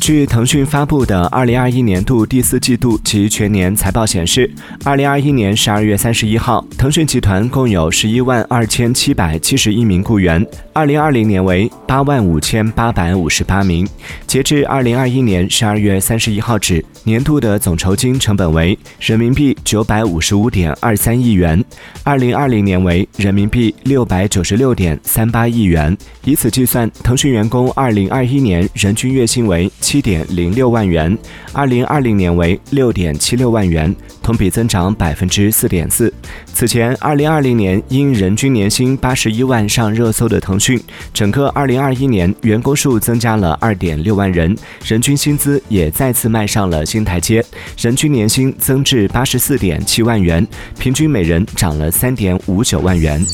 据腾讯发布的二零二一年度第四季度及全年财报显示，二零二一年十二月三十一号，腾讯集团共有十一万二千七百七十一名雇员，二零二零年为八万五千八百五十八名。截至二零二一年十二月三十一号止，年度的总酬金成本为人民币九百五十五点二三亿元，二零二零年为人民币六百九十六点三八亿元。以此计算，腾讯员工二零二一年人均月薪为七。点零六万元，二零二零年为六点七六万元，同比增长百分之四点四。此前，二零二零年因人均年薪八十一万上热搜的腾讯，整个二零二一年员工数增加了二点六万人，人均薪资也再次迈上了新台阶，人均年薪增至八十四点七万元，平均每人涨了三点五九万元。